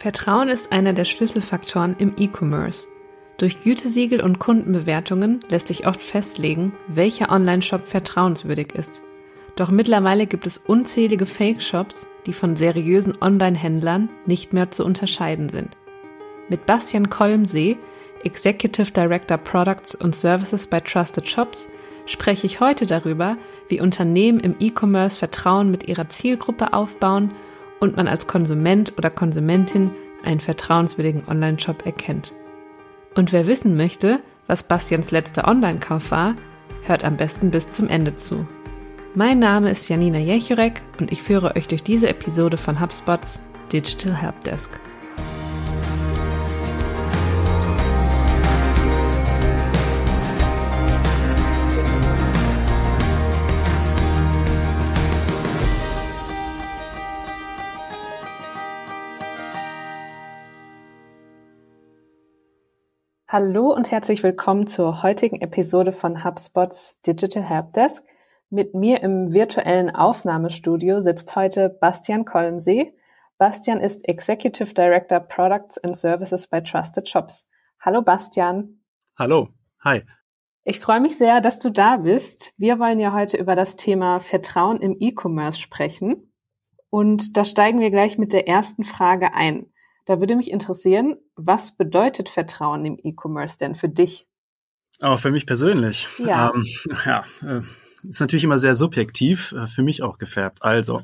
Vertrauen ist einer der Schlüsselfaktoren im E-Commerce. Durch Gütesiegel und Kundenbewertungen lässt sich oft festlegen, welcher Online-Shop vertrauenswürdig ist. Doch mittlerweile gibt es unzählige Fake-Shops, die von seriösen Online-Händlern nicht mehr zu unterscheiden sind. Mit Bastian Kolmsee, Executive Director Products und Services bei Trusted Shops, spreche ich heute darüber, wie Unternehmen im E-Commerce Vertrauen mit ihrer Zielgruppe aufbauen und man als Konsument oder Konsumentin einen vertrauenswürdigen Online-Shop erkennt. Und wer wissen möchte, was Bastians letzter Online-Kauf war, hört am besten bis zum Ende zu. Mein Name ist Janina Jechurek und ich führe euch durch diese Episode von HubSpots Digital Helpdesk. Hallo und herzlich willkommen zur heutigen Episode von HubSpots Digital Helpdesk. Mit mir im virtuellen Aufnahmestudio sitzt heute Bastian Kolmsee. Bastian ist Executive Director Products and Services bei Trusted Shops. Hallo Bastian. Hallo. Hi. Ich freue mich sehr, dass du da bist. Wir wollen ja heute über das Thema Vertrauen im E-Commerce sprechen. Und da steigen wir gleich mit der ersten Frage ein. Da würde mich interessieren, was bedeutet Vertrauen im E-Commerce denn für dich? Auch für mich persönlich. Ja. Ähm, ja, äh, ist natürlich immer sehr subjektiv, äh, für mich auch gefärbt. Also,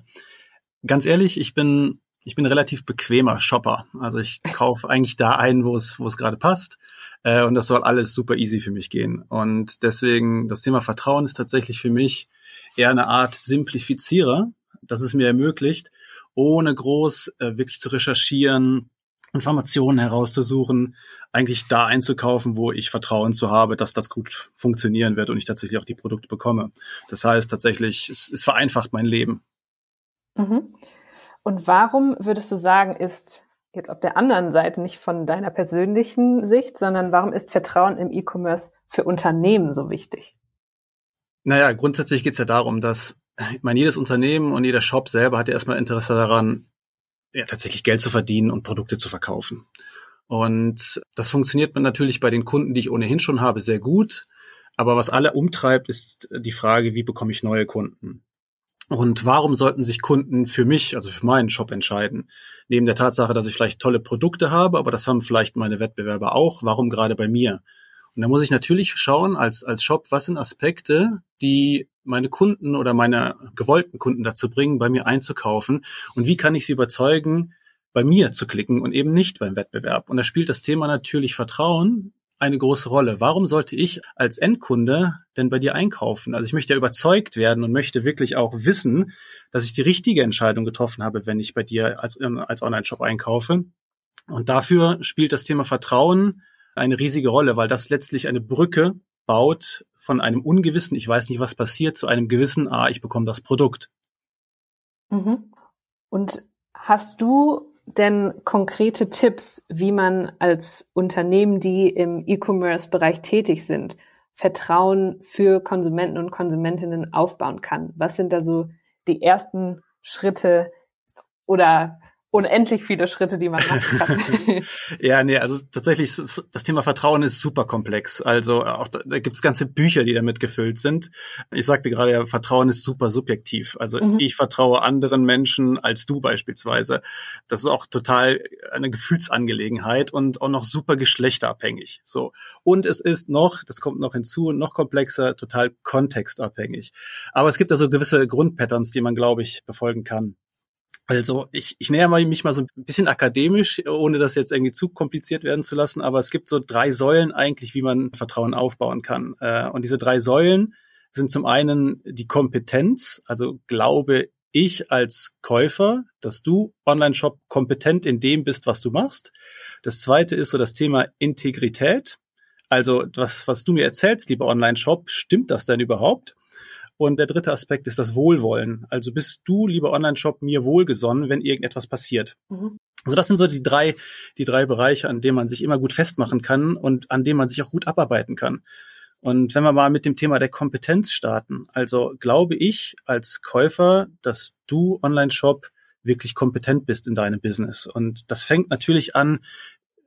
ganz ehrlich, ich bin, ich bin relativ bequemer Shopper. Also ich kaufe eigentlich da ein, wo es, wo es gerade passt. Äh, und das soll alles super easy für mich gehen. Und deswegen, das Thema Vertrauen ist tatsächlich für mich eher eine Art Simplifizierer, das es mir ermöglicht, ohne groß äh, wirklich zu recherchieren, Informationen herauszusuchen, eigentlich da einzukaufen, wo ich Vertrauen zu habe, dass das gut funktionieren wird und ich tatsächlich auch die Produkte bekomme. Das heißt tatsächlich, es, es vereinfacht mein Leben. Mhm. Und warum würdest du sagen, ist jetzt auf der anderen Seite nicht von deiner persönlichen Sicht, sondern warum ist Vertrauen im E-Commerce für Unternehmen so wichtig? Naja, grundsätzlich geht es ja darum, dass ich meine, jedes Unternehmen und jeder Shop selber hat ja erstmal Interesse daran, ja, tatsächlich Geld zu verdienen und Produkte zu verkaufen. Und das funktioniert natürlich bei den Kunden, die ich ohnehin schon habe, sehr gut. Aber was alle umtreibt, ist die Frage, wie bekomme ich neue Kunden? Und warum sollten sich Kunden für mich, also für meinen Shop entscheiden? Neben der Tatsache, dass ich vielleicht tolle Produkte habe, aber das haben vielleicht meine Wettbewerber auch. Warum gerade bei mir? Und da muss ich natürlich schauen als, als Shop, was sind Aspekte, die meine Kunden oder meine gewollten Kunden dazu bringen, bei mir einzukaufen und wie kann ich sie überzeugen, bei mir zu klicken und eben nicht beim Wettbewerb. Und da spielt das Thema natürlich Vertrauen eine große Rolle. Warum sollte ich als Endkunde denn bei dir einkaufen? Also ich möchte ja überzeugt werden und möchte wirklich auch wissen, dass ich die richtige Entscheidung getroffen habe, wenn ich bei dir als, als Online-Shop einkaufe. Und dafür spielt das Thema Vertrauen eine riesige Rolle, weil das letztlich eine Brücke baut von einem ungewissen, ich weiß nicht, was passiert, zu einem gewissen, ah, ich bekomme das Produkt. Mhm. Und hast du denn konkrete Tipps, wie man als Unternehmen, die im E-Commerce-Bereich tätig sind, Vertrauen für Konsumenten und Konsumentinnen aufbauen kann? Was sind da so die ersten Schritte oder unendlich viele Schritte, die man machen kann. ja, nee, also tatsächlich, das Thema Vertrauen ist super komplex. Also auch da, da gibt es ganze Bücher, die damit gefüllt sind. Ich sagte gerade ja, Vertrauen ist super subjektiv. Also mhm. ich vertraue anderen Menschen als du beispielsweise. Das ist auch total eine Gefühlsangelegenheit und auch noch super geschlechterabhängig. So. Und es ist noch, das kommt noch hinzu, noch komplexer, total kontextabhängig. Aber es gibt also gewisse Grundpatterns, die man, glaube ich, befolgen kann. Also ich, ich näher mich mal so ein bisschen akademisch, ohne das jetzt irgendwie zu kompliziert werden zu lassen, aber es gibt so drei Säulen eigentlich, wie man Vertrauen aufbauen kann. Äh, und diese drei Säulen sind zum einen die Kompetenz, also glaube ich als Käufer, dass du Online-Shop kompetent in dem bist, was du machst. Das zweite ist so das Thema Integrität. Also was, was du mir erzählst, lieber Online-Shop, stimmt das denn überhaupt? Und der dritte Aspekt ist das Wohlwollen. Also bist du, lieber Online-Shop, mir wohlgesonnen, wenn irgendetwas passiert. Mhm. Also das sind so die drei, die drei Bereiche, an denen man sich immer gut festmachen kann und an denen man sich auch gut abarbeiten kann. Und wenn wir mal mit dem Thema der Kompetenz starten, also glaube ich als Käufer, dass du Online-Shop wirklich kompetent bist in deinem Business. Und das fängt natürlich an,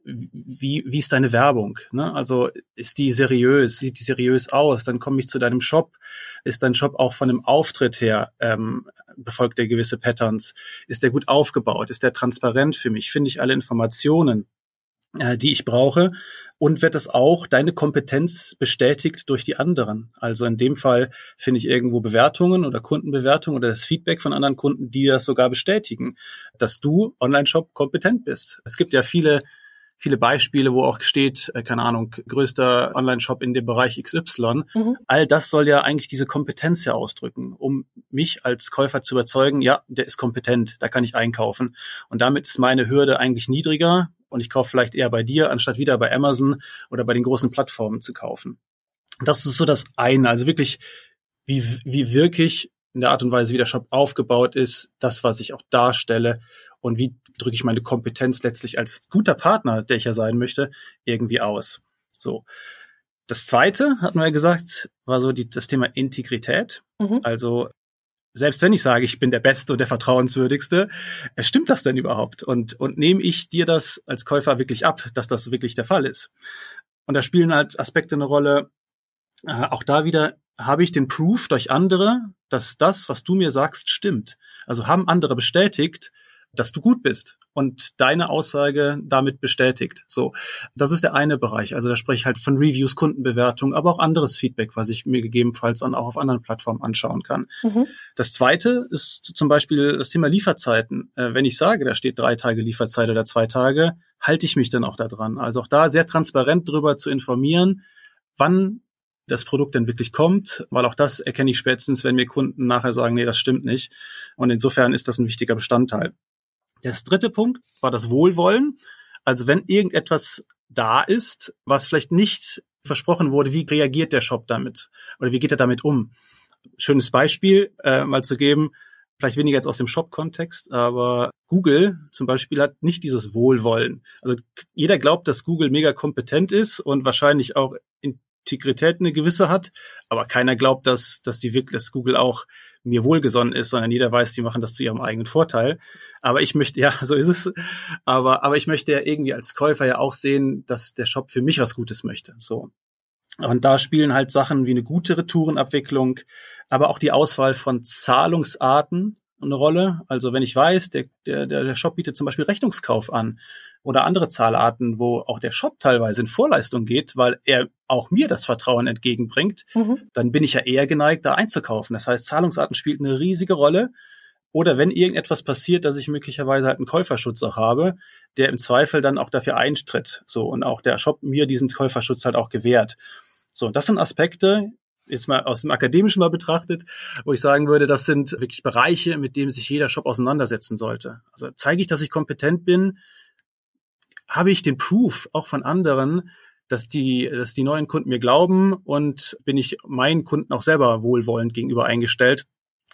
wie, wie ist deine Werbung? Ne? Also ist die seriös, sieht die seriös aus? Dann komme ich zu deinem Shop. Ist dein Shop auch von dem Auftritt her, ähm, befolgt der gewisse Patterns? Ist der gut aufgebaut? Ist der transparent für mich? Finde ich alle Informationen, äh, die ich brauche? Und wird das auch deine Kompetenz bestätigt durch die anderen? Also in dem Fall finde ich irgendwo Bewertungen oder Kundenbewertungen oder das Feedback von anderen Kunden, die das sogar bestätigen, dass du Online-Shop kompetent bist. Es gibt ja viele viele Beispiele, wo auch steht, äh, keine Ahnung, größter Online-Shop in dem Bereich XY. Mhm. All das soll ja eigentlich diese Kompetenz ja ausdrücken, um mich als Käufer zu überzeugen, ja, der ist kompetent, da kann ich einkaufen. Und damit ist meine Hürde eigentlich niedriger und ich kaufe vielleicht eher bei dir, anstatt wieder bei Amazon oder bei den großen Plattformen zu kaufen. Das ist so das eine, also wirklich, wie, wie wirklich in der Art und Weise, wie der Shop aufgebaut ist, das, was ich auch darstelle und wie drücke ich meine Kompetenz letztlich als guter Partner, der ich ja sein möchte, irgendwie aus. So. Das zweite, hatten wir ja gesagt, war so die, das Thema Integrität. Mhm. Also selbst wenn ich sage, ich bin der Beste und der Vertrauenswürdigste, äh, stimmt das denn überhaupt? Und, und nehme ich dir das als Käufer wirklich ab, dass das wirklich der Fall ist? Und da spielen halt Aspekte eine Rolle. Äh, auch da wieder habe ich den Proof durch andere, dass das, was du mir sagst, stimmt. Also haben andere bestätigt, dass du gut bist und deine Aussage damit bestätigt. So, das ist der eine Bereich. Also da spreche ich halt von Reviews, Kundenbewertung, aber auch anderes Feedback, was ich mir gegebenenfalls dann auch auf anderen Plattformen anschauen kann. Mhm. Das zweite ist zum Beispiel das Thema Lieferzeiten. Äh, wenn ich sage, da steht drei Tage Lieferzeit oder zwei Tage, halte ich mich dann auch daran. Also auch da sehr transparent darüber zu informieren, wann das Produkt denn wirklich kommt, weil auch das erkenne ich spätestens, wenn mir Kunden nachher sagen, nee, das stimmt nicht. Und insofern ist das ein wichtiger Bestandteil. Das dritte Punkt war das Wohlwollen. Also wenn irgendetwas da ist, was vielleicht nicht versprochen wurde, wie reagiert der Shop damit oder wie geht er damit um? Schönes Beispiel äh, mal zu geben, vielleicht weniger jetzt aus dem Shop-Kontext, aber Google zum Beispiel hat nicht dieses Wohlwollen. Also jeder glaubt, dass Google mega kompetent ist und wahrscheinlich auch Integrität eine gewisse hat, aber keiner glaubt, dass, dass die wirklich, dass Google auch mir wohlgesonnen ist, sondern jeder weiß, die machen das zu ihrem eigenen Vorteil. Aber ich möchte, ja, so ist es. Aber, aber ich möchte ja irgendwie als Käufer ja auch sehen, dass der Shop für mich was Gutes möchte. So. Und da spielen halt Sachen wie eine gute Retourenabwicklung, aber auch die Auswahl von Zahlungsarten eine Rolle. Also wenn ich weiß, der, der, der Shop bietet zum Beispiel Rechnungskauf an oder andere Zahlarten, wo auch der Shop teilweise in Vorleistung geht, weil er auch mir das Vertrauen entgegenbringt, mhm. dann bin ich ja eher geneigt, da einzukaufen. Das heißt, Zahlungsarten spielt eine riesige Rolle. Oder wenn irgendetwas passiert, dass ich möglicherweise halt einen Käuferschutz auch habe, der im Zweifel dann auch dafür eintritt. So, und auch der Shop mir diesen Käuferschutz halt auch gewährt. So, das sind Aspekte, jetzt mal aus dem Akademischen mal betrachtet, wo ich sagen würde, das sind wirklich Bereiche, mit denen sich jeder Shop auseinandersetzen sollte. Also zeige ich, dass ich kompetent bin, habe ich den Proof auch von anderen, dass die, dass die neuen Kunden mir glauben und bin ich meinen Kunden auch selber wohlwollend gegenüber eingestellt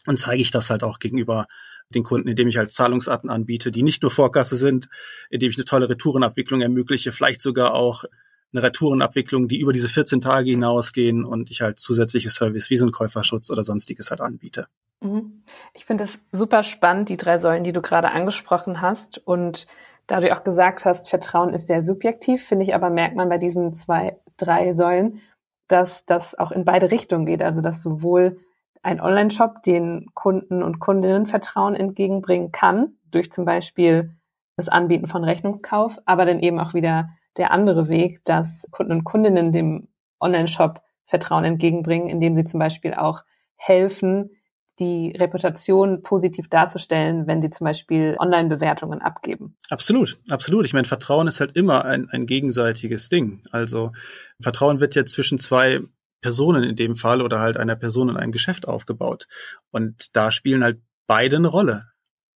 und zeige ich das halt auch gegenüber den Kunden, indem ich halt Zahlungsarten anbiete, die nicht nur Vorkasse sind, indem ich eine tolle Retourenabwicklung ermögliche, vielleicht sogar auch eine Retourenabwicklung, die über diese 14 Tage hinausgehen und ich halt zusätzliche Service wie so ein Käuferschutz oder sonstiges halt anbiete. Mhm. Ich finde es super spannend, die drei Säulen, die du gerade angesprochen hast und da du auch gesagt hast, Vertrauen ist sehr subjektiv, finde ich aber merkt man bei diesen zwei, drei Säulen, dass das auch in beide Richtungen geht. Also dass sowohl ein Online-Shop den Kunden und Kundinnen Vertrauen entgegenbringen kann, durch zum Beispiel das Anbieten von Rechnungskauf, aber dann eben auch wieder der andere Weg, dass Kunden und Kundinnen dem Online-Shop Vertrauen entgegenbringen, indem sie zum Beispiel auch helfen, die Reputation positiv darzustellen, wenn sie zum Beispiel Online-Bewertungen abgeben. Absolut, absolut. Ich meine, Vertrauen ist halt immer ein, ein gegenseitiges Ding. Also Vertrauen wird ja zwischen zwei Personen in dem Fall oder halt einer Person in einem Geschäft aufgebaut. Und da spielen halt beide eine Rolle.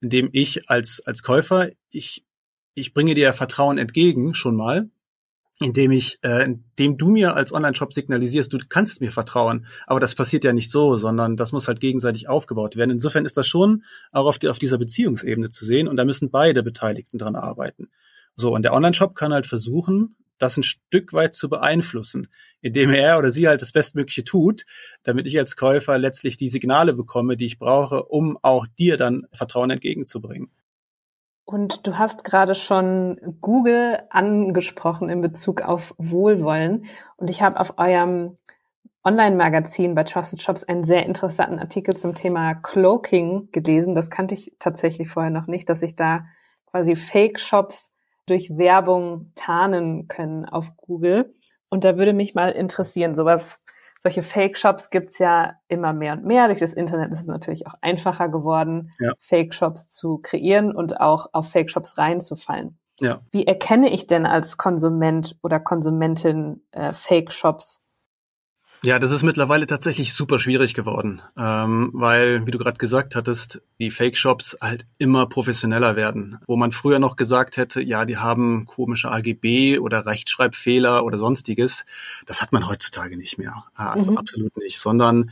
Indem ich als, als Käufer, ich, ich bringe dir Vertrauen entgegen schon mal, indem ich, äh, indem du mir als Online-Shop signalisierst, du kannst mir vertrauen. Aber das passiert ja nicht so, sondern das muss halt gegenseitig aufgebaut werden. Insofern ist das schon auch auf, die, auf dieser Beziehungsebene zu sehen und da müssen beide Beteiligten dran arbeiten. So, und der Online-Shop kann halt versuchen, das ein Stück weit zu beeinflussen, indem er oder sie halt das Bestmögliche tut, damit ich als Käufer letztlich die Signale bekomme, die ich brauche, um auch dir dann Vertrauen entgegenzubringen. Und du hast gerade schon Google angesprochen in Bezug auf Wohlwollen. Und ich habe auf eurem Online-Magazin bei Trusted Shops einen sehr interessanten Artikel zum Thema Cloaking gelesen. Das kannte ich tatsächlich vorher noch nicht, dass sich da quasi Fake-Shops durch Werbung tarnen können auf Google. Und da würde mich mal interessieren, sowas, solche Fake-Shops gibt's ja immer mehr und mehr. Durch das Internet ist es natürlich auch einfacher geworden, ja. Fake-Shops zu kreieren und auch auf Fake-Shops reinzufallen. Ja. Wie erkenne ich denn als Konsument oder Konsumentin äh, Fake-Shops? Ja, das ist mittlerweile tatsächlich super schwierig geworden, ähm, weil, wie du gerade gesagt hattest, die Fake-Shops halt immer professioneller werden. Wo man früher noch gesagt hätte, ja, die haben komische AGB oder Rechtschreibfehler oder sonstiges, das hat man heutzutage nicht mehr. Also mhm. absolut nicht, sondern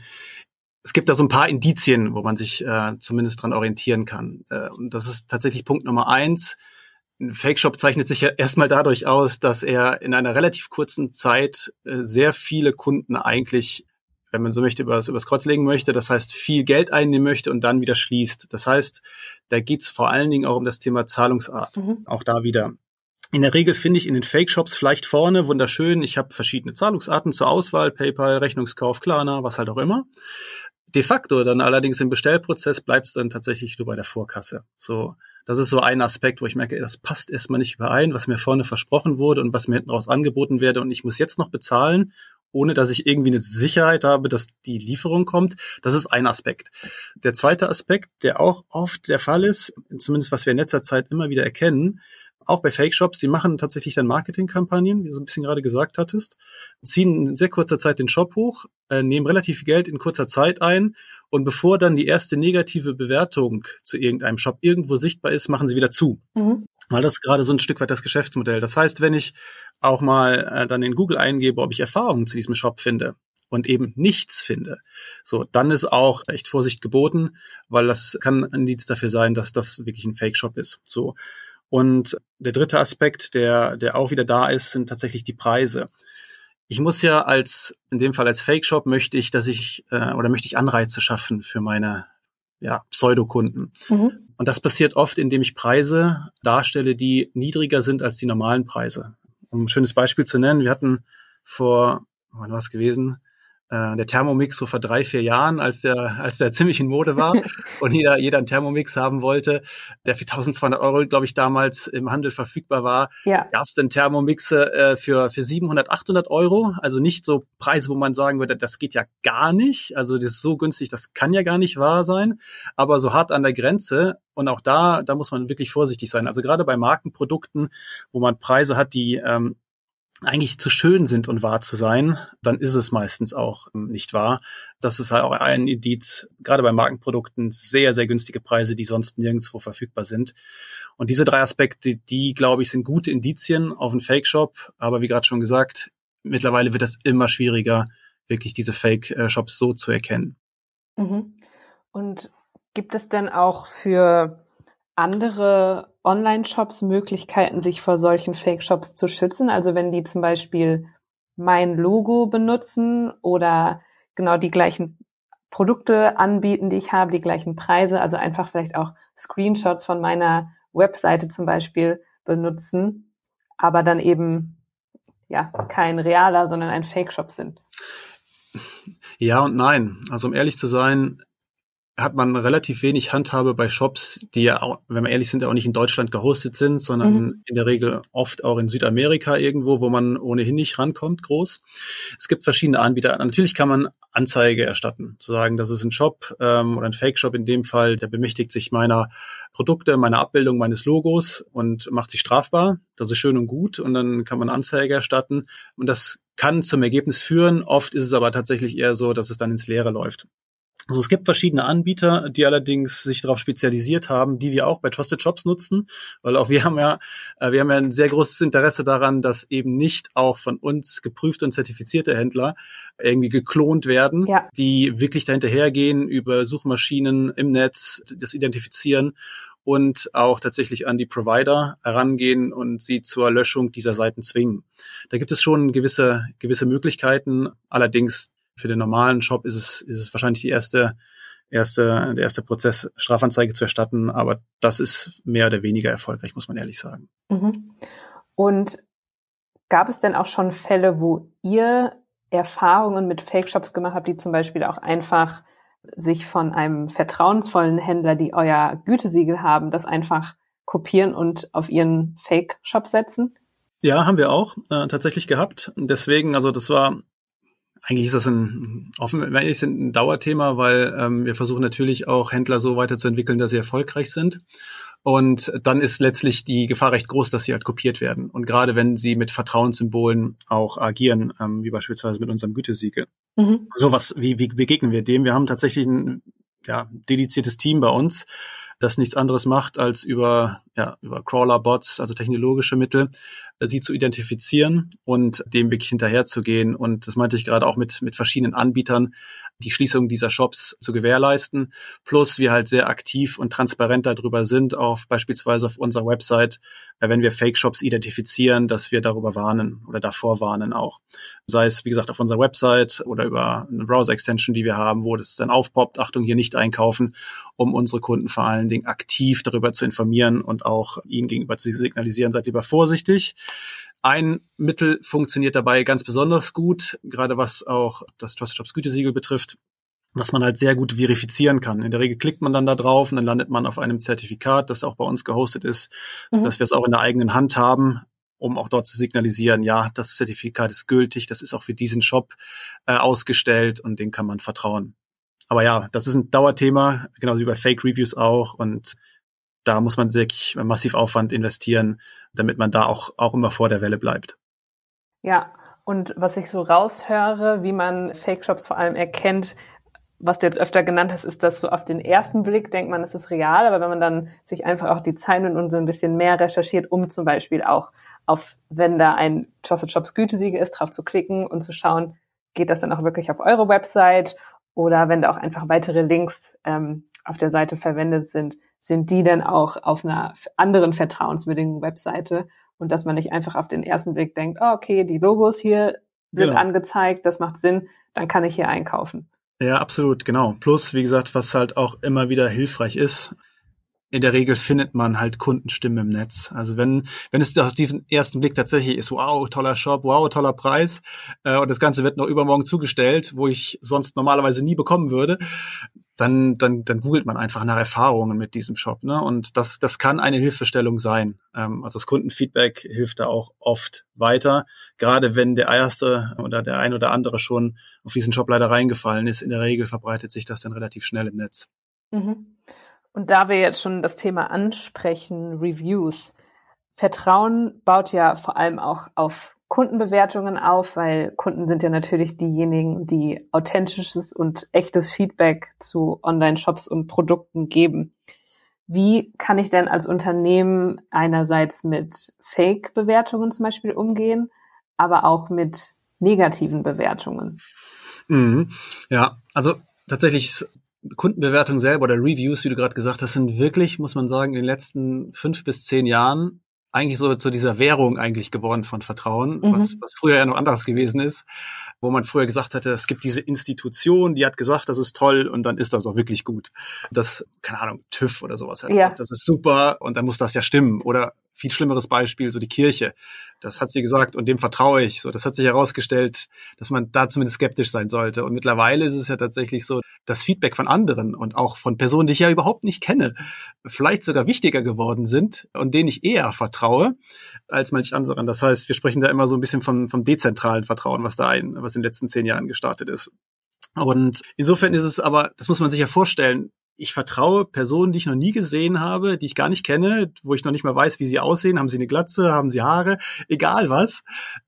es gibt da so ein paar Indizien, wo man sich äh, zumindest dran orientieren kann. Äh, und das ist tatsächlich Punkt Nummer eins ein Fake-Shop zeichnet sich ja erstmal dadurch aus, dass er in einer relativ kurzen Zeit äh, sehr viele Kunden eigentlich, wenn man so möchte, übers, übers Kreuz legen möchte. Das heißt, viel Geld einnehmen möchte und dann wieder schließt. Das heißt, da geht's vor allen Dingen auch um das Thema Zahlungsart. Mhm. Auch da wieder. In der Regel finde ich in den Fake-Shops vielleicht vorne wunderschön. Ich habe verschiedene Zahlungsarten zur Auswahl, PayPal, Rechnungskauf, Klarna, was halt auch immer. De facto dann allerdings im Bestellprozess bleibt es dann tatsächlich nur bei der Vorkasse. So, das ist so ein Aspekt, wo ich merke, das passt erstmal nicht überein, was mir vorne versprochen wurde und was mir hinten raus angeboten werde und ich muss jetzt noch bezahlen, ohne dass ich irgendwie eine Sicherheit habe, dass die Lieferung kommt. Das ist ein Aspekt. Der zweite Aspekt, der auch oft der Fall ist, zumindest was wir in letzter Zeit immer wieder erkennen, auch bei Fake Shops, die machen tatsächlich dann Marketingkampagnen, wie du so ein bisschen gerade gesagt hattest, ziehen in sehr kurzer Zeit den Shop hoch, äh, nehmen relativ viel Geld in kurzer Zeit ein und bevor dann die erste negative Bewertung zu irgendeinem Shop irgendwo sichtbar ist, machen sie wieder zu. Mhm. Weil das ist gerade so ein Stück weit das Geschäftsmodell. Das heißt, wenn ich auch mal äh, dann in Google eingebe, ob ich Erfahrungen zu diesem Shop finde, und eben nichts finde, so, dann ist auch echt Vorsicht geboten, weil das kann ein Indiz dafür sein, dass das wirklich ein Fake-Shop ist. So. Und der dritte Aspekt, der, der auch wieder da ist, sind tatsächlich die Preise. Ich muss ja als, in dem Fall als Fake-Shop möchte ich, dass ich, äh, oder möchte ich Anreize schaffen für meine, ja, Pseudokunden. Mhm. Und das passiert oft, indem ich Preise darstelle, die niedriger sind als die normalen Preise. Um ein schönes Beispiel zu nennen, wir hatten vor, wann war es gewesen? Äh, der Thermomix so vor drei, vier Jahren, als der, als der ziemlich in Mode war und jeder, jeder einen Thermomix haben wollte, der für 1200 Euro, glaube ich, damals im Handel verfügbar war, ja. gab es dann Thermomixe äh, für, für 700, 800 Euro. Also nicht so Preise, wo man sagen würde, das geht ja gar nicht. Also das ist so günstig, das kann ja gar nicht wahr sein. Aber so hart an der Grenze. Und auch da, da muss man wirklich vorsichtig sein. Also gerade bei Markenprodukten, wo man Preise hat, die ähm, eigentlich zu schön sind und wahr zu sein, dann ist es meistens auch ähm, nicht wahr. Das ist halt auch ein Indiz, gerade bei Markenprodukten, sehr, sehr günstige Preise, die sonst nirgendwo verfügbar sind. Und diese drei Aspekte, die, glaube ich, sind gute Indizien auf einen Fake-Shop. Aber wie gerade schon gesagt, mittlerweile wird es immer schwieriger, wirklich diese Fake-Shops so zu erkennen. Mhm. Und gibt es denn auch für andere Online-Shops Möglichkeiten, sich vor solchen Fake-Shops zu schützen? Also wenn die zum Beispiel mein Logo benutzen oder genau die gleichen Produkte anbieten, die ich habe, die gleichen Preise, also einfach vielleicht auch Screenshots von meiner Webseite zum Beispiel benutzen, aber dann eben ja kein realer, sondern ein Fake-Shop sind. Ja und nein. Also um ehrlich zu sein, hat man relativ wenig Handhabe bei Shops, die ja, auch, wenn wir ehrlich sind, auch nicht in Deutschland gehostet sind, sondern mhm. in der Regel oft auch in Südamerika irgendwo, wo man ohnehin nicht rankommt, groß. Es gibt verschiedene Anbieter. Natürlich kann man Anzeige erstatten, zu sagen, das ist ein Shop ähm, oder ein Fake-Shop in dem Fall, der bemächtigt sich meiner Produkte, meiner Abbildung, meines Logos und macht sich strafbar. Das ist schön und gut und dann kann man Anzeige erstatten und das kann zum Ergebnis führen. Oft ist es aber tatsächlich eher so, dass es dann ins Leere läuft. Also es gibt verschiedene Anbieter, die allerdings sich darauf spezialisiert haben, die wir auch bei Trusted Shops nutzen, weil auch wir haben ja, äh, wir haben ja ein sehr großes Interesse daran, dass eben nicht auch von uns geprüfte und zertifizierte Händler irgendwie geklont werden, ja. die wirklich dahinterhergehen, über Suchmaschinen im Netz das identifizieren und auch tatsächlich an die Provider herangehen und sie zur Löschung dieser Seiten zwingen. Da gibt es schon gewisse, gewisse Möglichkeiten. Allerdings für den normalen Shop ist es, ist es wahrscheinlich die erste erste, der erste Prozess, Strafanzeige zu erstatten. Aber das ist mehr oder weniger erfolgreich, muss man ehrlich sagen. Mhm. Und gab es denn auch schon Fälle, wo ihr Erfahrungen mit Fake-Shops gemacht habt, die zum Beispiel auch einfach sich von einem vertrauensvollen Händler, die euer Gütesiegel haben, das einfach kopieren und auf ihren Fake-Shop setzen? Ja, haben wir auch äh, tatsächlich gehabt. Deswegen, also das war eigentlich ist das ein offen, wenn ehrlich sind, ein Dauerthema, weil ähm, wir versuchen natürlich auch Händler so weiterzuentwickeln, dass sie erfolgreich sind. Und dann ist letztlich die Gefahr recht groß, dass sie halt kopiert werden. Und gerade wenn sie mit Vertrauenssymbolen auch agieren, ähm, wie beispielsweise mit unserem Gütesiegel. Mhm. Sowas, wie, wie begegnen wir dem? Wir haben tatsächlich ein ja, dediziertes Team bei uns, das nichts anderes macht, als über, ja, über Crawler-Bots, also technologische Mittel, sie zu identifizieren und dem wirklich hinterherzugehen. Und das meinte ich gerade auch mit, mit verschiedenen Anbietern, die Schließung dieser Shops zu gewährleisten. Plus wir halt sehr aktiv und transparent darüber sind, auf beispielsweise auf unserer Website, äh, wenn wir Fake-Shops identifizieren, dass wir darüber warnen oder davor warnen auch. Sei es, wie gesagt, auf unserer Website oder über eine Browser-Extension, die wir haben, wo das dann aufpoppt, Achtung, hier nicht einkaufen, um unsere Kunden vor allen Dingen aktiv darüber zu informieren und auch ihnen gegenüber zu signalisieren, seid lieber vorsichtig. Ein Mittel funktioniert dabei ganz besonders gut, gerade was auch das Trusted Shops Gütesiegel betrifft, dass man halt sehr gut verifizieren kann. In der Regel klickt man dann da drauf und dann landet man auf einem Zertifikat, das auch bei uns gehostet ist, mhm. dass wir es auch in der eigenen Hand haben, um auch dort zu signalisieren, ja, das Zertifikat ist gültig, das ist auch für diesen Shop äh, ausgestellt und dem kann man vertrauen. Aber ja, das ist ein Dauerthema, genauso wie bei Fake Reviews auch und da muss man wirklich massiv Aufwand investieren, damit man da auch, auch immer vor der Welle bleibt. Ja, und was ich so raushöre, wie man Fake-Shops vor allem erkennt, was du jetzt öfter genannt hast, ist, dass so auf den ersten Blick denkt man, es ist real, aber wenn man dann sich einfach auch die nimmt und so ein bisschen mehr recherchiert, um zum Beispiel auch auf, wenn da ein Trusted Shops Gütesiegel ist, drauf zu klicken und zu schauen, geht das dann auch wirklich auf eure Website oder wenn da auch einfach weitere Links ähm, auf der Seite verwendet sind, sind die dann auch auf einer anderen vertrauenswürdigen Webseite und dass man nicht einfach auf den ersten Blick denkt, oh, okay, die Logos hier sind genau. angezeigt, das macht Sinn, dann kann ich hier einkaufen. Ja, absolut, genau. Plus, wie gesagt, was halt auch immer wieder hilfreich ist, in der Regel findet man halt Kundenstimmen im Netz. Also wenn, wenn es auf diesen ersten Blick tatsächlich ist, wow, toller Shop, wow, toller Preis, äh, und das Ganze wird noch übermorgen zugestellt, wo ich sonst normalerweise nie bekommen würde, dann, dann, dann googelt man einfach nach Erfahrungen mit diesem Shop. Ne? Und das, das kann eine Hilfestellung sein. Ähm, also das Kundenfeedback hilft da auch oft weiter. Gerade wenn der erste oder der ein oder andere schon auf diesen Shop leider reingefallen ist, in der Regel verbreitet sich das dann relativ schnell im Netz. Mhm. Und da wir jetzt schon das Thema ansprechen, Reviews. Vertrauen baut ja vor allem auch auf Kundenbewertungen auf, weil Kunden sind ja natürlich diejenigen, die authentisches und echtes Feedback zu Online-Shops und Produkten geben. Wie kann ich denn als Unternehmen einerseits mit Fake-Bewertungen zum Beispiel umgehen, aber auch mit negativen Bewertungen? Mhm. Ja, also tatsächlich Kundenbewertungen selber oder Reviews, wie du gerade gesagt hast, sind wirklich, muss man sagen, in den letzten fünf bis zehn Jahren eigentlich so zu dieser Währung eigentlich geworden von Vertrauen, mhm. was, was früher ja noch anderes gewesen ist, wo man früher gesagt hatte, es gibt diese Institution, die hat gesagt, das ist toll und dann ist das auch wirklich gut. Das, keine Ahnung, TÜV oder sowas hat ja. das ist super und dann muss das ja stimmen. Oder viel schlimmeres Beispiel, so die Kirche. Das hat sie gesagt und dem vertraue ich. So, das hat sich herausgestellt, dass man da zumindest skeptisch sein sollte. Und mittlerweile ist es ja tatsächlich so, dass Feedback von anderen und auch von Personen, die ich ja überhaupt nicht kenne, vielleicht sogar wichtiger geworden sind und denen ich eher vertraue als manch anderen. Das heißt, wir sprechen da immer so ein bisschen vom, vom dezentralen Vertrauen, was da ein, was in den letzten zehn Jahren gestartet ist. Und insofern ist es aber, das muss man sich ja vorstellen, ich vertraue Personen, die ich noch nie gesehen habe, die ich gar nicht kenne, wo ich noch nicht mal weiß, wie sie aussehen. Haben sie eine Glatze, haben sie Haare, egal was.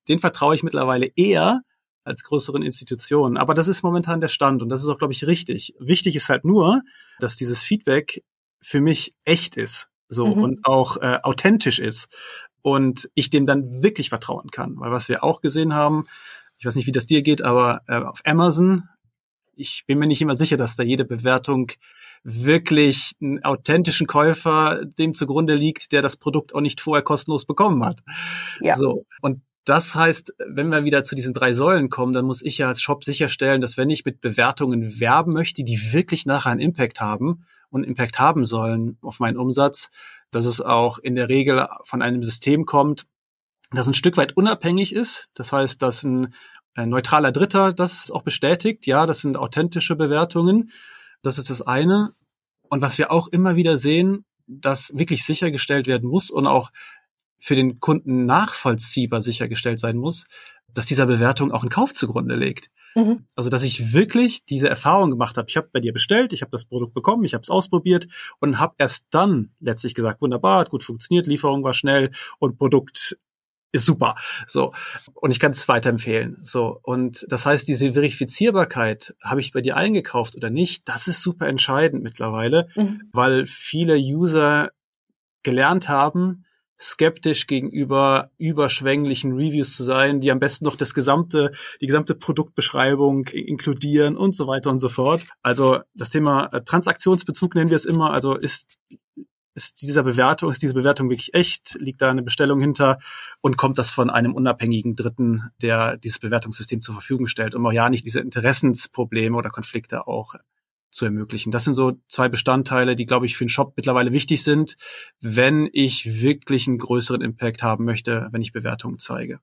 Den vertraue ich mittlerweile eher als größeren Institutionen. Aber das ist momentan der Stand und das ist auch, glaube ich, richtig. Wichtig ist halt nur, dass dieses Feedback für mich echt ist, so mhm. und auch äh, authentisch ist und ich dem dann wirklich vertrauen kann. Weil was wir auch gesehen haben, ich weiß nicht, wie das dir geht, aber äh, auf Amazon, ich bin mir nicht immer sicher, dass da jede Bewertung wirklich einen authentischen Käufer dem zugrunde liegt, der das Produkt auch nicht vorher kostenlos bekommen hat. Ja. So. Und das heißt, wenn wir wieder zu diesen drei Säulen kommen, dann muss ich ja als Shop sicherstellen, dass wenn ich mit Bewertungen werben möchte, die wirklich nachher einen Impact haben und Impact haben sollen auf meinen Umsatz, dass es auch in der Regel von einem System kommt, das ein Stück weit unabhängig ist. Das heißt, dass ein, ein neutraler Dritter das auch bestätigt. Ja, das sind authentische Bewertungen. Das ist das eine. Und was wir auch immer wieder sehen, dass wirklich sichergestellt werden muss und auch für den Kunden nachvollziehbar sichergestellt sein muss, dass dieser Bewertung auch ein Kauf zugrunde legt. Mhm. Also dass ich wirklich diese Erfahrung gemacht habe. Ich habe bei dir bestellt, ich habe das Produkt bekommen, ich habe es ausprobiert und habe erst dann letztlich gesagt, wunderbar, hat gut funktioniert, Lieferung war schnell und Produkt ist super. So. Und ich kann es weiterempfehlen. So. Und das heißt, diese Verifizierbarkeit, habe ich bei dir eingekauft oder nicht, das ist super entscheidend mittlerweile, mhm. weil viele User gelernt haben, skeptisch gegenüber überschwänglichen Reviews zu sein, die am besten noch das gesamte, die gesamte Produktbeschreibung inkludieren und so weiter und so fort. Also das Thema äh, Transaktionsbezug nennen wir es immer. Also ist ist dieser Bewertung, ist diese Bewertung wirklich echt? Liegt da eine Bestellung hinter? Und kommt das von einem unabhängigen Dritten, der dieses Bewertungssystem zur Verfügung stellt, um auch ja nicht diese Interessensprobleme oder Konflikte auch zu ermöglichen. Das sind so zwei Bestandteile, die, glaube ich, für einen Shop mittlerweile wichtig sind, wenn ich wirklich einen größeren Impact haben möchte, wenn ich Bewertungen zeige.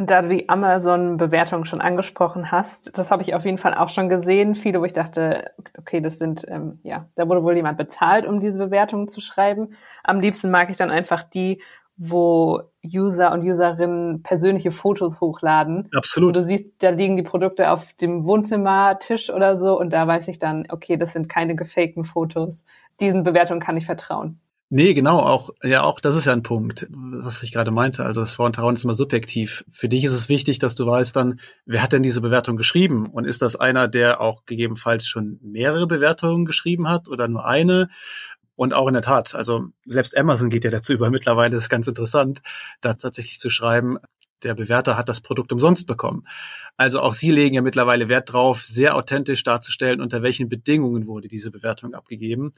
Und da du die Amazon-Bewertung schon angesprochen hast, das habe ich auf jeden Fall auch schon gesehen. Viele, wo ich dachte, okay, das sind, ähm, ja, da wurde wohl jemand bezahlt, um diese Bewertungen zu schreiben. Am liebsten mag ich dann einfach die, wo User und Userinnen persönliche Fotos hochladen. Absolut. Und du siehst, da liegen die Produkte auf dem Wohnzimmertisch oder so und da weiß ich dann, okay, das sind keine gefakten Fotos. Diesen Bewertungen kann ich vertrauen. Nee, genau, auch, ja, auch das ist ja ein Punkt, was ich gerade meinte. Also das Vertrauen ist immer subjektiv. Für dich ist es wichtig, dass du weißt dann, wer hat denn diese Bewertung geschrieben? Und ist das einer, der auch gegebenenfalls schon mehrere Bewertungen geschrieben hat oder nur eine? Und auch in der Tat, also selbst Amazon geht ja dazu über mittlerweile, ist ganz interessant, da tatsächlich zu schreiben, der Bewerter hat das Produkt umsonst bekommen. Also auch Sie legen ja mittlerweile Wert drauf, sehr authentisch darzustellen, unter welchen Bedingungen wurde diese Bewertung abgegeben.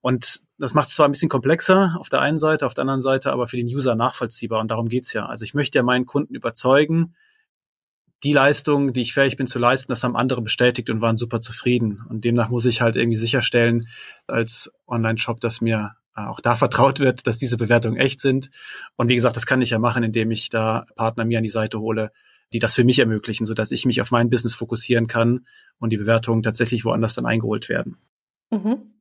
Und das macht es zwar ein bisschen komplexer auf der einen Seite, auf der anderen Seite aber für den User nachvollziehbar. Und darum geht's ja. Also ich möchte ja meinen Kunden überzeugen, die Leistung, die ich fähig bin zu leisten, das haben andere bestätigt und waren super zufrieden. Und demnach muss ich halt irgendwie sicherstellen als Online-Shop, dass mir äh, auch da vertraut wird, dass diese Bewertungen echt sind. Und wie gesagt, das kann ich ja machen, indem ich da Partner mir an die Seite hole, die das für mich ermöglichen, sodass ich mich auf mein Business fokussieren kann und die Bewertungen tatsächlich woanders dann eingeholt werden. Mhm.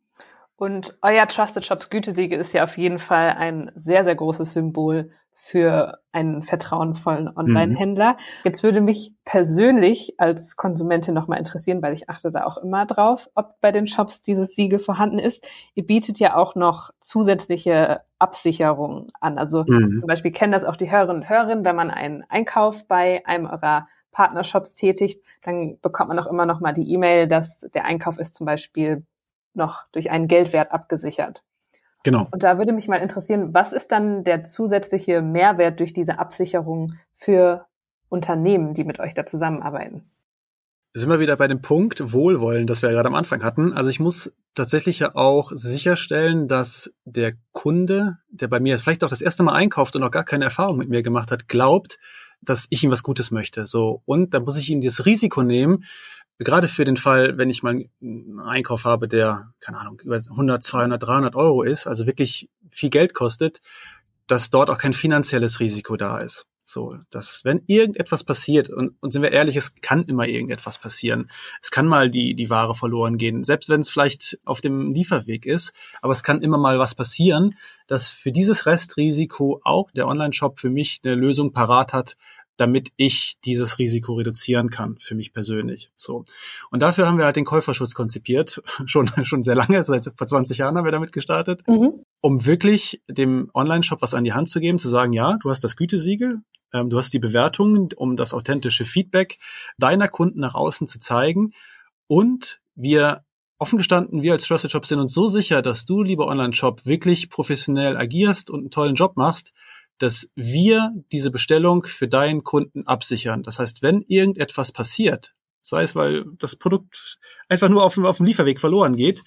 Und euer Trusted Shops Gütesiegel ist ja auf jeden Fall ein sehr, sehr großes Symbol für einen vertrauensvollen Online-Händler. Mhm. Jetzt würde mich persönlich als Konsumentin nochmal interessieren, weil ich achte da auch immer drauf, ob bei den Shops dieses Siegel vorhanden ist. Ihr bietet ja auch noch zusätzliche Absicherungen an. Also mhm. zum Beispiel kennen das auch die Hörerinnen und Hörer, wenn man einen Einkauf bei einem eurer Partnershops tätigt, dann bekommt man auch immer noch mal die E-Mail, dass der Einkauf ist zum Beispiel noch durch einen Geldwert abgesichert. Genau. Und da würde mich mal interessieren, was ist dann der zusätzliche Mehrwert durch diese Absicherung für Unternehmen, die mit euch da zusammenarbeiten? Sind wir wieder bei dem Punkt Wohlwollen, das wir ja gerade am Anfang hatten. Also ich muss tatsächlich ja auch sicherstellen, dass der Kunde, der bei mir vielleicht auch das erste Mal einkauft und noch gar keine Erfahrung mit mir gemacht hat, glaubt, dass ich ihm was Gutes möchte. So. Und dann muss ich ihm das Risiko nehmen, gerade für den Fall, wenn ich mal einen Einkauf habe, der, keine Ahnung, über 100, 200, 300 Euro ist, also wirklich viel Geld kostet, dass dort auch kein finanzielles Risiko da ist. So, dass wenn irgendetwas passiert, und, und sind wir ehrlich, es kann immer irgendetwas passieren. Es kann mal die, die Ware verloren gehen, selbst wenn es vielleicht auf dem Lieferweg ist, aber es kann immer mal was passieren, dass für dieses Restrisiko auch der Online-Shop für mich eine Lösung parat hat, damit ich dieses Risiko reduzieren kann, für mich persönlich. So. Und dafür haben wir halt den Käuferschutz konzipiert, schon, schon sehr lange, seit vor 20 Jahren haben wir damit gestartet, mhm. um wirklich dem Online-Shop was an die Hand zu geben, zu sagen, ja, du hast das Gütesiegel, ähm, du hast die Bewertungen, um das authentische Feedback deiner Kunden nach außen zu zeigen und wir offen gestanden, wir als Trusted Shop sind uns so sicher, dass du, lieber Online-Shop, wirklich professionell agierst und einen tollen Job machst, dass wir diese Bestellung für deinen Kunden absichern. Das heißt, wenn irgendetwas passiert, sei es, weil das Produkt einfach nur auf dem, auf dem Lieferweg verloren geht,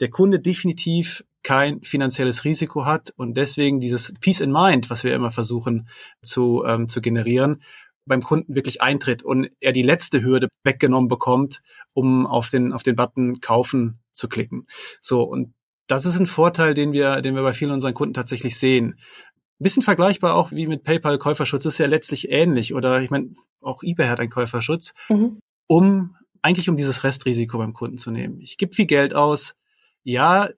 der Kunde definitiv kein finanzielles Risiko hat und deswegen dieses Peace in Mind, was wir immer versuchen zu, ähm, zu generieren, beim Kunden wirklich eintritt und er die letzte Hürde weggenommen bekommt, um auf den, auf den Button kaufen zu klicken. So. Und das ist ein Vorteil, den wir, den wir bei vielen unseren Kunden tatsächlich sehen. Ein bisschen vergleichbar auch wie mit PayPal Käuferschutz ist ja letztlich ähnlich oder ich meine, auch eBay hat einen Käuferschutz, mhm. um eigentlich um dieses Restrisiko beim Kunden zu nehmen. Ich gebe viel Geld aus. Ja,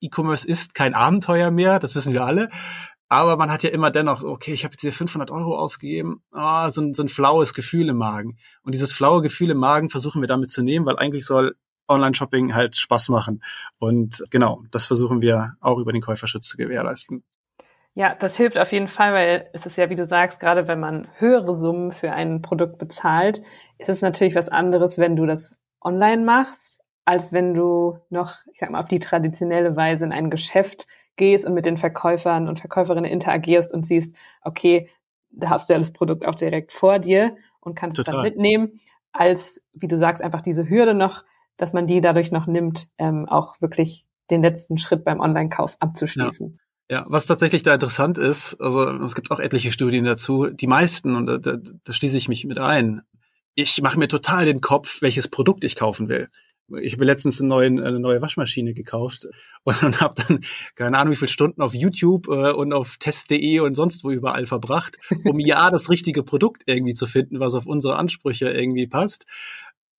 E-Commerce ist kein Abenteuer mehr, das wissen wir alle. Aber man hat ja immer dennoch, okay, ich habe jetzt hier 500 Euro ausgegeben, oh, so, ein, so ein flaues Gefühl im Magen. Und dieses flaue Gefühl im Magen versuchen wir damit zu nehmen, weil eigentlich soll Online-Shopping halt Spaß machen. Und genau, das versuchen wir auch über den Käuferschutz zu gewährleisten. Ja, das hilft auf jeden Fall, weil es ist ja, wie du sagst, gerade wenn man höhere Summen für ein Produkt bezahlt, ist es natürlich was anderes, wenn du das online machst, als wenn du noch, ich sag mal, auf die traditionelle Weise in ein Geschäft gehst und mit den Verkäufern und Verkäuferinnen interagierst und siehst, okay, da hast du ja das Produkt auch direkt vor dir und kannst Total. es dann mitnehmen, als, wie du sagst, einfach diese Hürde noch, dass man die dadurch noch nimmt, ähm, auch wirklich den letzten Schritt beim Online-Kauf abzuschließen. Ja. Ja, was tatsächlich da interessant ist, also es gibt auch etliche Studien dazu, die meisten, und da, da, da schließe ich mich mit ein, ich mache mir total den Kopf, welches Produkt ich kaufen will. Ich habe letztens eine neue, eine neue Waschmaschine gekauft und, und habe dann keine Ahnung wie viele Stunden auf YouTube äh, und auf test.de und sonst wo überall verbracht, um ja das richtige Produkt irgendwie zu finden, was auf unsere Ansprüche irgendwie passt.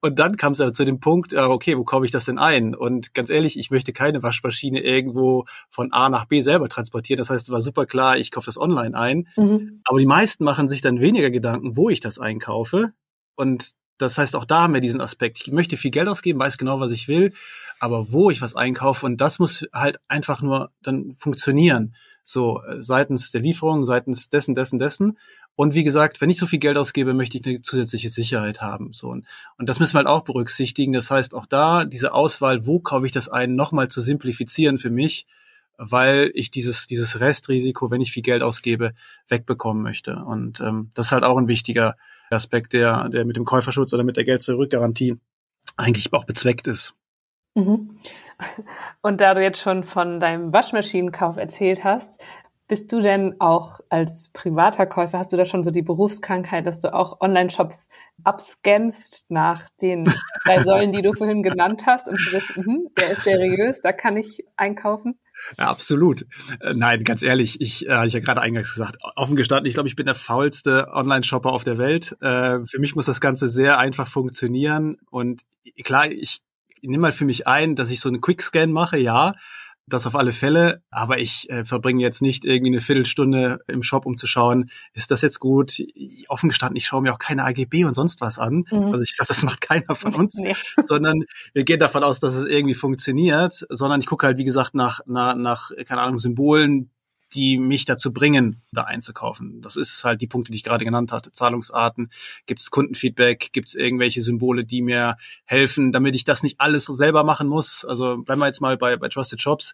Und dann kam es ja zu dem Punkt, äh, okay, wo kaufe ich das denn ein? Und ganz ehrlich, ich möchte keine Waschmaschine irgendwo von A nach B selber transportieren. Das heißt, es war super klar, ich kaufe das online ein. Mhm. Aber die meisten machen sich dann weniger Gedanken, wo ich das einkaufe. Und das heißt, auch da haben wir diesen Aspekt. Ich möchte viel Geld ausgeben, weiß genau, was ich will, aber wo ich was einkaufe und das muss halt einfach nur dann funktionieren. So äh, seitens der Lieferung, seitens dessen, dessen, dessen. Und wie gesagt, wenn ich so viel Geld ausgebe, möchte ich eine zusätzliche Sicherheit haben. So und, und das müssen wir halt auch berücksichtigen. Das heißt, auch da diese Auswahl, wo kaufe ich das ein, nochmal zu simplifizieren für mich, weil ich dieses dieses Restrisiko, wenn ich viel Geld ausgebe, wegbekommen möchte. Und ähm, das ist halt auch ein wichtiger Aspekt, der der mit dem Käuferschutz oder mit der Geld-zurück-Garantie eigentlich auch bezweckt ist. Mhm. Und da du jetzt schon von deinem Waschmaschinenkauf erzählt hast, bist du denn auch als privater Käufer, hast du da schon so die Berufskrankheit, dass du auch Online-Shops abscannst nach den drei Säulen, die du vorhin genannt hast und du sagst, mh, der ist seriös, da kann ich einkaufen? Ja, absolut. Äh, nein, ganz ehrlich, ich äh, hatte ich ja gerade eingangs gesagt, offen gestanden, ich glaube, ich bin der faulste Online-Shopper auf der Welt. Äh, für mich muss das Ganze sehr einfach funktionieren und klar, ich, ich nehme mal für mich ein, dass ich so einen Quick-Scan mache, ja, das auf alle Fälle, aber ich äh, verbringe jetzt nicht irgendwie eine Viertelstunde im Shop, um zu schauen, ist das jetzt gut? Offen gestanden, ich schaue mir auch keine AGB und sonst was an. Mhm. Also ich glaube, das macht keiner von uns, nee. sondern wir gehen davon aus, dass es irgendwie funktioniert, sondern ich gucke halt, wie gesagt, nach, nach, nach keine Ahnung, Symbolen, die mich dazu bringen, da einzukaufen. Das ist halt die Punkte, die ich gerade genannt hatte. Zahlungsarten, gibt es Kundenfeedback, gibt es irgendwelche Symbole, die mir helfen, damit ich das nicht alles selber machen muss. Also bleiben wir jetzt mal bei, bei Trusted Shops,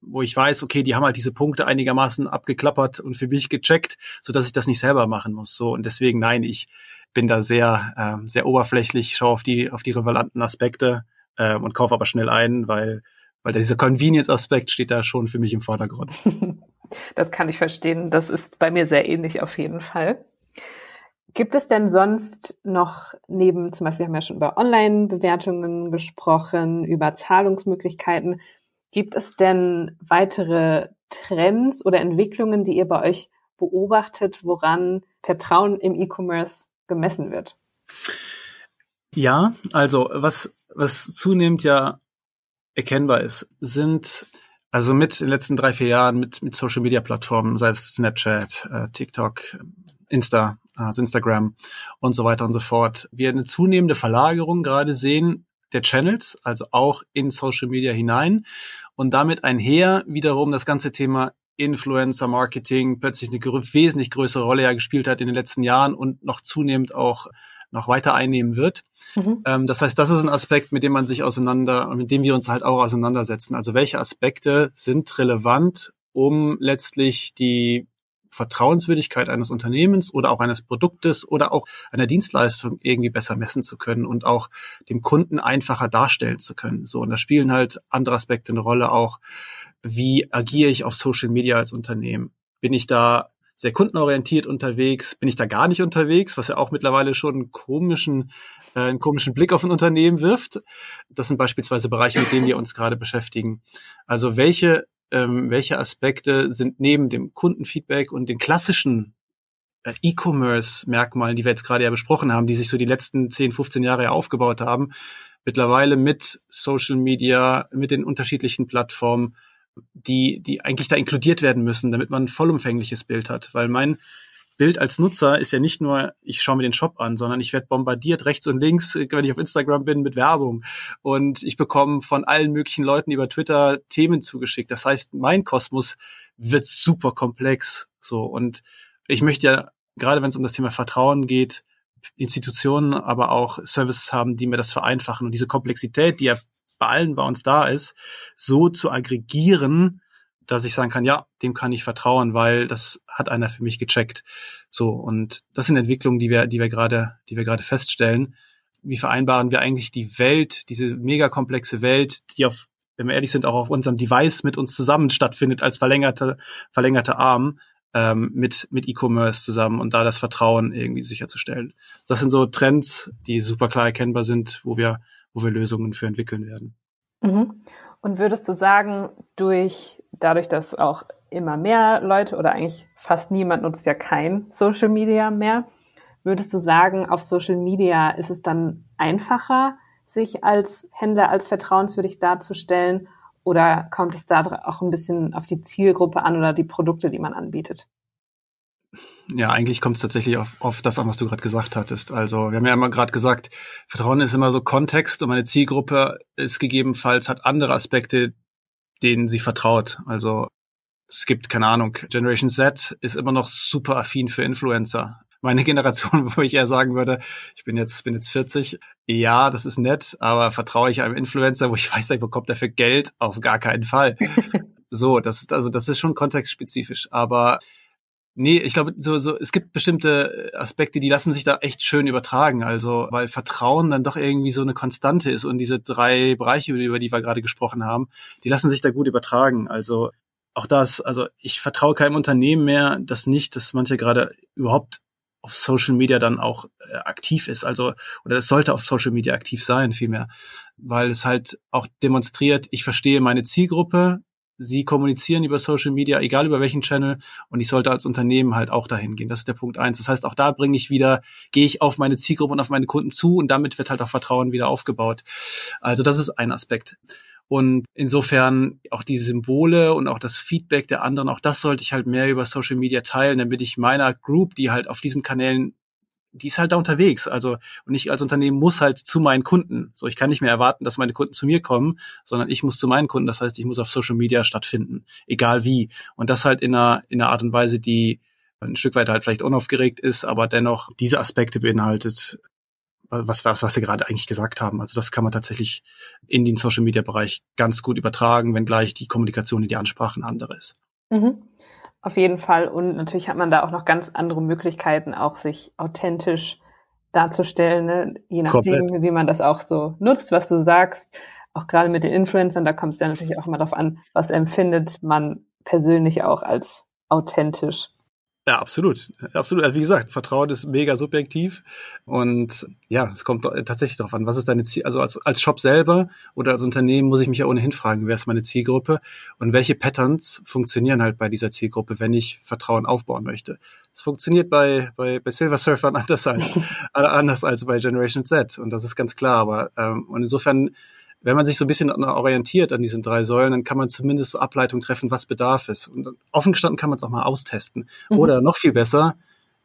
wo ich weiß, okay, die haben halt diese Punkte einigermaßen abgeklappert und für mich gecheckt, so dass ich das nicht selber machen muss. So und deswegen nein, ich bin da sehr äh, sehr oberflächlich, schaue auf die auf die relevanten Aspekte äh, und kaufe aber schnell ein, weil weil dieser Convenience-Aspekt steht da schon für mich im Vordergrund. Das kann ich verstehen. Das ist bei mir sehr ähnlich auf jeden Fall. Gibt es denn sonst noch neben, zum Beispiel haben wir ja schon über Online-Bewertungen gesprochen, über Zahlungsmöglichkeiten, gibt es denn weitere Trends oder Entwicklungen, die ihr bei euch beobachtet, woran Vertrauen im E-Commerce gemessen wird? Ja, also was, was zunehmend ja erkennbar ist, sind also mit den letzten drei, vier Jahren mit, mit Social Media Plattformen, sei es Snapchat, äh, TikTok, Insta, also Instagram und so weiter und so fort, wir eine zunehmende Verlagerung gerade sehen der Channels, also auch in Social Media hinein und damit einher wiederum das ganze Thema Influencer Marketing plötzlich eine wesentlich größere Rolle ja gespielt hat in den letzten Jahren und noch zunehmend auch noch weiter einnehmen wird. Mhm. Ähm, das heißt, das ist ein Aspekt, mit dem man sich auseinander, mit dem wir uns halt auch auseinandersetzen. Also welche Aspekte sind relevant, um letztlich die Vertrauenswürdigkeit eines Unternehmens oder auch eines Produktes oder auch einer Dienstleistung irgendwie besser messen zu können und auch dem Kunden einfacher darstellen zu können. So, und da spielen halt andere Aspekte eine Rolle auch. Wie agiere ich auf Social Media als Unternehmen? Bin ich da sehr kundenorientiert unterwegs, bin ich da gar nicht unterwegs, was ja auch mittlerweile schon einen komischen, äh, einen komischen Blick auf ein Unternehmen wirft. Das sind beispielsweise Bereiche, mit denen wir uns gerade beschäftigen. Also welche, ähm, welche Aspekte sind neben dem Kundenfeedback und den klassischen äh, E-Commerce-Merkmalen, die wir jetzt gerade ja besprochen haben, die sich so die letzten 10, 15 Jahre ja aufgebaut haben, mittlerweile mit Social Media, mit den unterschiedlichen Plattformen die, die eigentlich da inkludiert werden müssen, damit man ein vollumfängliches Bild hat. Weil mein Bild als Nutzer ist ja nicht nur, ich schaue mir den Shop an, sondern ich werde bombardiert rechts und links, wenn ich auf Instagram bin, mit Werbung. Und ich bekomme von allen möglichen Leuten über Twitter Themen zugeschickt. Das heißt, mein Kosmos wird super komplex. So. Und ich möchte ja, gerade wenn es um das Thema Vertrauen geht, Institutionen, aber auch Services haben, die mir das vereinfachen. Und diese Komplexität, die ja bei allen bei uns da ist, so zu aggregieren, dass ich sagen kann, ja, dem kann ich vertrauen, weil das hat einer für mich gecheckt. So und das sind Entwicklungen, die wir, die wir gerade, die wir gerade feststellen. Wie vereinbaren wir eigentlich die Welt, diese mega komplexe Welt, die auf, wenn wir ehrlich sind, auch auf unserem Device mit uns zusammen stattfindet als verlängerte, verlängerte Arm ähm, mit mit E-Commerce zusammen und da das Vertrauen irgendwie sicherzustellen. Das sind so Trends, die super klar erkennbar sind, wo wir wo wir Lösungen für entwickeln werden. Mhm. Und würdest du sagen, durch, dadurch, dass auch immer mehr Leute oder eigentlich fast niemand nutzt ja kein Social Media mehr, würdest du sagen, auf Social Media ist es dann einfacher, sich als Händler als vertrauenswürdig darzustellen oder kommt es da auch ein bisschen auf die Zielgruppe an oder die Produkte, die man anbietet? Ja, eigentlich kommt es tatsächlich auf, auf das an, was du gerade gesagt hattest. Also wir haben ja immer gerade gesagt, Vertrauen ist immer so Kontext und meine Zielgruppe ist gegebenenfalls hat andere Aspekte, denen sie vertraut. Also es gibt keine Ahnung, Generation Z ist immer noch super affin für Influencer. Meine Generation, wo ich eher sagen würde, ich bin jetzt bin jetzt 40, ja, das ist nett, aber vertraue ich einem Influencer, wo ich weiß, ich bekomme dafür Geld, auf gar keinen Fall. so, das ist also das ist schon kontextspezifisch, aber Nee, ich glaube, so, so, es gibt bestimmte Aspekte, die lassen sich da echt schön übertragen. Also, weil Vertrauen dann doch irgendwie so eine Konstante ist und diese drei Bereiche, über die wir gerade gesprochen haben, die lassen sich da gut übertragen. Also, auch das, also ich vertraue keinem Unternehmen mehr, das nicht, dass manche gerade überhaupt auf Social Media dann auch äh, aktiv ist. Also, oder es sollte auf Social Media aktiv sein, vielmehr. Weil es halt auch demonstriert, ich verstehe meine Zielgruppe, sie kommunizieren über Social Media, egal über welchen Channel, und ich sollte als Unternehmen halt auch dahin gehen. Das ist der Punkt eins. Das heißt, auch da bringe ich wieder, gehe ich auf meine Zielgruppe und auf meine Kunden zu und damit wird halt auch Vertrauen wieder aufgebaut. Also das ist ein Aspekt. Und insofern auch die Symbole und auch das Feedback der anderen, auch das sollte ich halt mehr über Social Media teilen, damit ich meiner Group, die halt auf diesen Kanälen die ist halt da unterwegs. Also, und ich als Unternehmen muss halt zu meinen Kunden. So, ich kann nicht mehr erwarten, dass meine Kunden zu mir kommen, sondern ich muss zu meinen Kunden. Das heißt, ich muss auf Social Media stattfinden, egal wie. Und das halt in einer, in einer Art und Weise, die ein Stück weit halt vielleicht unaufgeregt ist, aber dennoch diese Aspekte beinhaltet, was, was, was Sie gerade eigentlich gesagt haben. Also das kann man tatsächlich in den Social Media Bereich ganz gut übertragen, wenngleich die Kommunikation, die die Ansprachen andere ist. Mhm. Auf jeden Fall. Und natürlich hat man da auch noch ganz andere Möglichkeiten, auch sich authentisch darzustellen, ne? je nachdem, Komplett. wie man das auch so nutzt, was du sagst. Auch gerade mit den Influencern, da kommt es ja natürlich auch immer darauf an, was empfindet man persönlich auch als authentisch. Ja, absolut. Absolut. Also wie gesagt, Vertrauen ist mega subjektiv. Und ja, es kommt tatsächlich darauf an, was ist deine Ziel, also als, als Shop selber oder als Unternehmen muss ich mich ja ohnehin fragen, wer ist meine Zielgruppe und welche Patterns funktionieren halt bei dieser Zielgruppe, wenn ich Vertrauen aufbauen möchte. Es funktioniert bei, bei, bei Silver Surfern anders als, anders als bei Generation Z. Und das ist ganz klar. Aber, ähm, und insofern wenn man sich so ein bisschen orientiert an diesen drei Säulen, dann kann man zumindest so Ableitung treffen, was Bedarf ist. Und offen gestanden kann man es auch mal austesten. Mhm. Oder noch viel besser,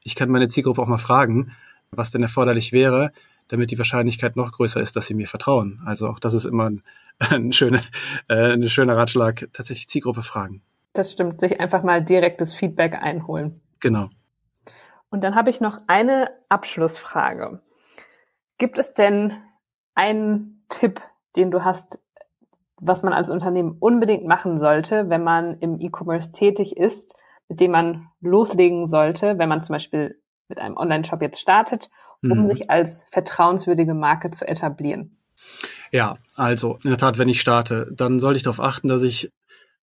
ich kann meine Zielgruppe auch mal fragen, was denn erforderlich wäre, damit die Wahrscheinlichkeit noch größer ist, dass sie mir vertrauen. Also auch das ist immer ein, ein, schöner, äh, ein schöner Ratschlag, tatsächlich Zielgruppe fragen. Das stimmt, sich einfach mal direktes Feedback einholen. Genau. Und dann habe ich noch eine Abschlussfrage. Gibt es denn einen Tipp, den du hast, was man als Unternehmen unbedingt machen sollte, wenn man im E-Commerce tätig ist, mit dem man loslegen sollte, wenn man zum Beispiel mit einem Online-Shop jetzt startet, um mhm. sich als vertrauenswürdige Marke zu etablieren? Ja, also in der Tat, wenn ich starte, dann sollte ich darauf achten, dass ich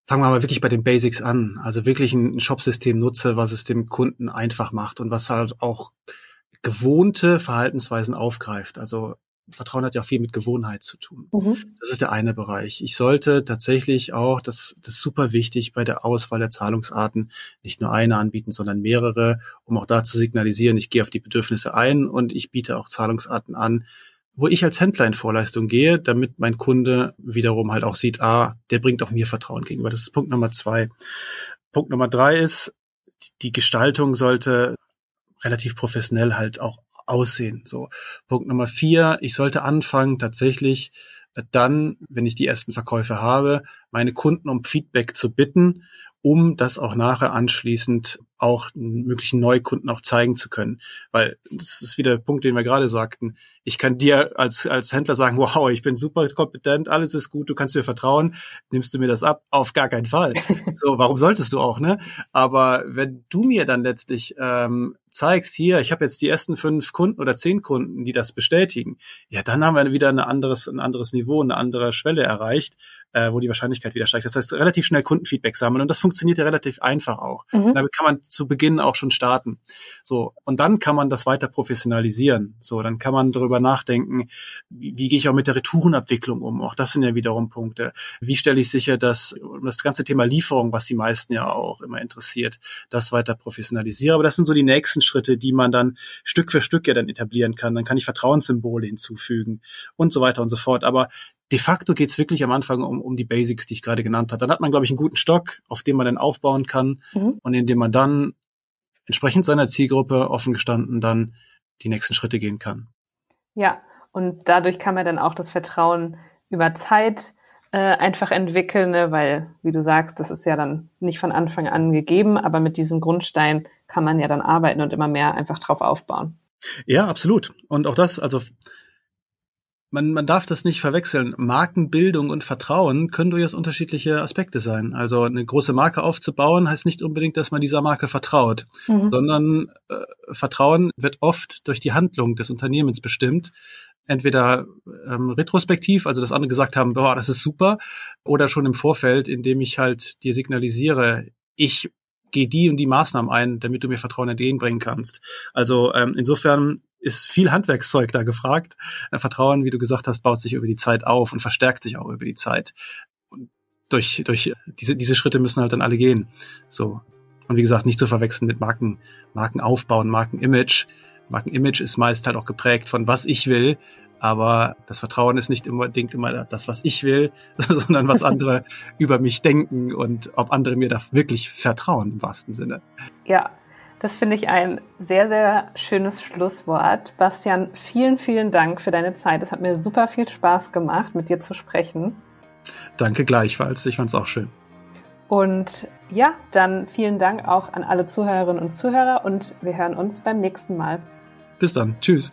fangen wir mal wirklich bei den Basics an. Also wirklich ein Shopsystem nutze, was es dem Kunden einfach macht und was halt auch gewohnte Verhaltensweisen aufgreift. Also Vertrauen hat ja auch viel mit Gewohnheit zu tun. Mhm. Das ist der eine Bereich. Ich sollte tatsächlich auch, das, das ist super wichtig, bei der Auswahl der Zahlungsarten nicht nur eine anbieten, sondern mehrere, um auch da zu signalisieren, ich gehe auf die Bedürfnisse ein und ich biete auch Zahlungsarten an, wo ich als Händler in Vorleistung gehe, damit mein Kunde wiederum halt auch sieht, ah, der bringt auch mir Vertrauen gegenüber. Das ist Punkt Nummer zwei. Punkt Nummer drei ist, die Gestaltung sollte relativ professionell halt auch aussehen. So. Punkt Nummer vier, ich sollte anfangen, tatsächlich dann, wenn ich die ersten Verkäufe habe, meine Kunden um Feedback zu bitten, um das auch nachher anschließend auch möglichen Neukunden auch zeigen zu können. Weil das ist wieder der Punkt, den wir gerade sagten ich kann dir als, als Händler sagen, wow, ich bin super kompetent, alles ist gut, du kannst mir vertrauen, nimmst du mir das ab? Auf gar keinen Fall. so, warum solltest du auch, ne? Aber wenn du mir dann letztlich ähm, zeigst, hier, ich habe jetzt die ersten fünf Kunden oder zehn Kunden, die das bestätigen, ja, dann haben wir wieder ein anderes, ein anderes Niveau, eine andere Schwelle erreicht, äh, wo die Wahrscheinlichkeit wieder steigt. Das heißt, relativ schnell Kundenfeedback sammeln und das funktioniert ja relativ einfach auch. Mhm. Damit kann man zu Beginn auch schon starten. So, und dann kann man das weiter professionalisieren. So, dann kann man darüber nachdenken, wie, wie gehe ich auch mit der Retourenabwicklung um? Auch das sind ja wiederum Punkte. Wie stelle ich sicher, dass das ganze Thema Lieferung, was die meisten ja auch immer interessiert, das weiter professionalisiere? Aber das sind so die nächsten Schritte, die man dann Stück für Stück ja dann etablieren kann. Dann kann ich Vertrauenssymbole hinzufügen und so weiter und so fort. Aber de facto geht's wirklich am Anfang um, um die Basics, die ich gerade genannt habe. Dann hat man, glaube ich, einen guten Stock, auf dem man dann aufbauen kann mhm. und in dem man dann entsprechend seiner Zielgruppe offen gestanden dann die nächsten Schritte gehen kann. Ja, und dadurch kann man dann auch das Vertrauen über Zeit äh, einfach entwickeln, ne? weil, wie du sagst, das ist ja dann nicht von Anfang an gegeben, aber mit diesem Grundstein kann man ja dann arbeiten und immer mehr einfach drauf aufbauen. Ja, absolut. Und auch das, also man, man darf das nicht verwechseln. Markenbildung und Vertrauen können durchaus unterschiedliche Aspekte sein. Also eine große Marke aufzubauen heißt nicht unbedingt, dass man dieser Marke vertraut, mhm. sondern äh, Vertrauen wird oft durch die Handlung des Unternehmens bestimmt. Entweder ähm, retrospektiv, also dass andere gesagt haben, boah, das ist super, oder schon im Vorfeld, indem ich halt dir signalisiere, ich gehe die und die Maßnahmen ein, damit du mir Vertrauen entgegenbringen kannst. Also ähm, insofern ist viel Handwerkszeug da gefragt. Vertrauen, wie du gesagt hast, baut sich über die Zeit auf und verstärkt sich auch über die Zeit. Und durch, durch diese, diese Schritte müssen halt dann alle gehen. So. Und wie gesagt, nicht zu verwechseln mit Marken, Markenaufbau und Markenimage. Markenimage ist meist halt auch geprägt von was ich will, aber das Vertrauen ist nicht unbedingt immer das, was ich will, sondern was andere über mich denken und ob andere mir da wirklich vertrauen im wahrsten Sinne. Ja, das finde ich ein sehr, sehr schönes Schlusswort. Bastian, vielen, vielen Dank für deine Zeit. Es hat mir super viel Spaß gemacht, mit dir zu sprechen. Danke gleichfalls. Ich fand es auch schön. Und ja, dann vielen Dank auch an alle Zuhörerinnen und Zuhörer und wir hören uns beim nächsten Mal. Bis dann. Tschüss.